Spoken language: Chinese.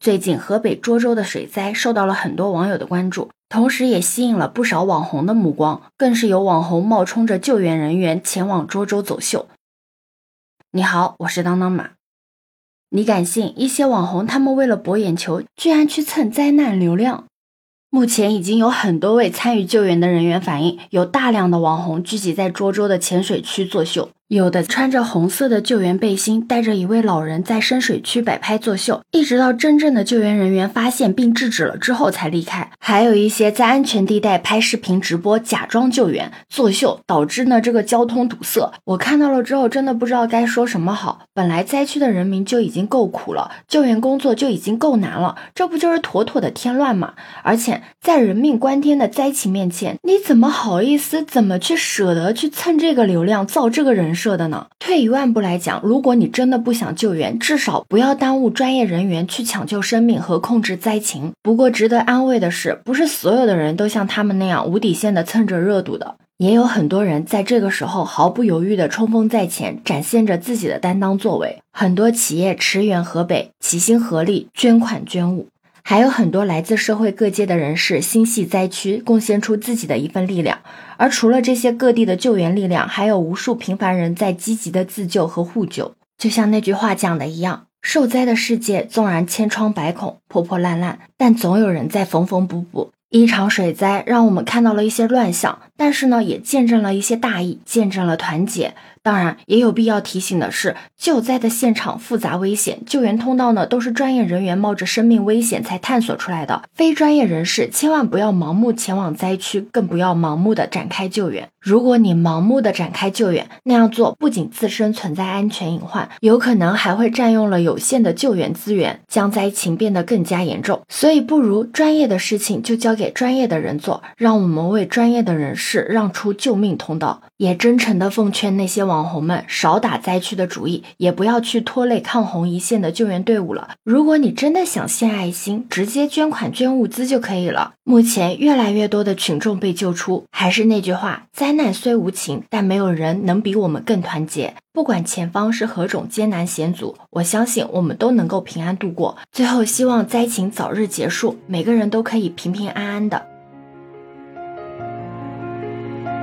最近河北涿州的水灾受到了很多网友的关注，同时也吸引了不少网红的目光，更是有网红冒充着救援人员前往涿州走秀。你好，我是当当马。你敢信一些网红他们为了博眼球，居然去蹭灾难流量？目前已经有很多位参与救援的人员反映，有大量的网红聚集在涿州的浅水区作秀。有的穿着红色的救援背心，带着一位老人在深水区摆拍作秀，一直到真正的救援人员发现并制止了之后才离开。还有一些在安全地带拍视频直播，假装救援作秀，导致呢这个交通堵塞。我看到了之后，真的不知道该说什么好。本来灾区的人民就已经够苦了，救援工作就已经够难了，这不就是妥妥的添乱吗？而且在人命关天的灾情面前，你怎么好意思？怎么去舍得去蹭这个流量，造这个人？设的呢？退一万步来讲，如果你真的不想救援，至少不要耽误专业人员去抢救生命和控制灾情。不过值得安慰的是，不是所有的人都像他们那样无底线的蹭着热度的，也有很多人在这个时候毫不犹豫的冲锋在前，展现着自己的担当作为。很多企业驰援河北，齐心合力捐款捐物。还有很多来自社会各界的人士心系灾区，贡献出自己的一份力量。而除了这些各地的救援力量，还有无数平凡人在积极的自救和互救。就像那句话讲的一样：受灾的世界纵然千疮百孔、破破烂烂，但总有人在缝缝补补。一场水灾让我们看到了一些乱象，但是呢，也见证了一些大义，见证了团结。当然，也有必要提醒的是，救灾的现场复杂危险，救援通道呢都是专业人员冒着生命危险才探索出来的。非专业人士千万不要盲目前往灾区，更不要盲目的展开救援。如果你盲目的展开救援，那样做不仅自身存在安全隐患，有可能还会占用了有限的救援资源，将灾情变得更加严重。所以，不如专业的事情就交给专业的人做，让我们为专业的人士是让出救命通道。也真诚的奉劝那些网红们少打灾区的主意，也不要去拖累抗洪一线的救援队伍了。如果你真的想献爱心，直接捐款捐物资就可以了。目前越来越多的群众被救出，还是那句话，灾难虽无情，但没有人能比我们更团结。不管前方是何种艰难险阻，我相信我们都能够平安度过。最后，希望灾情早日结束，每个人都可以平平安安的。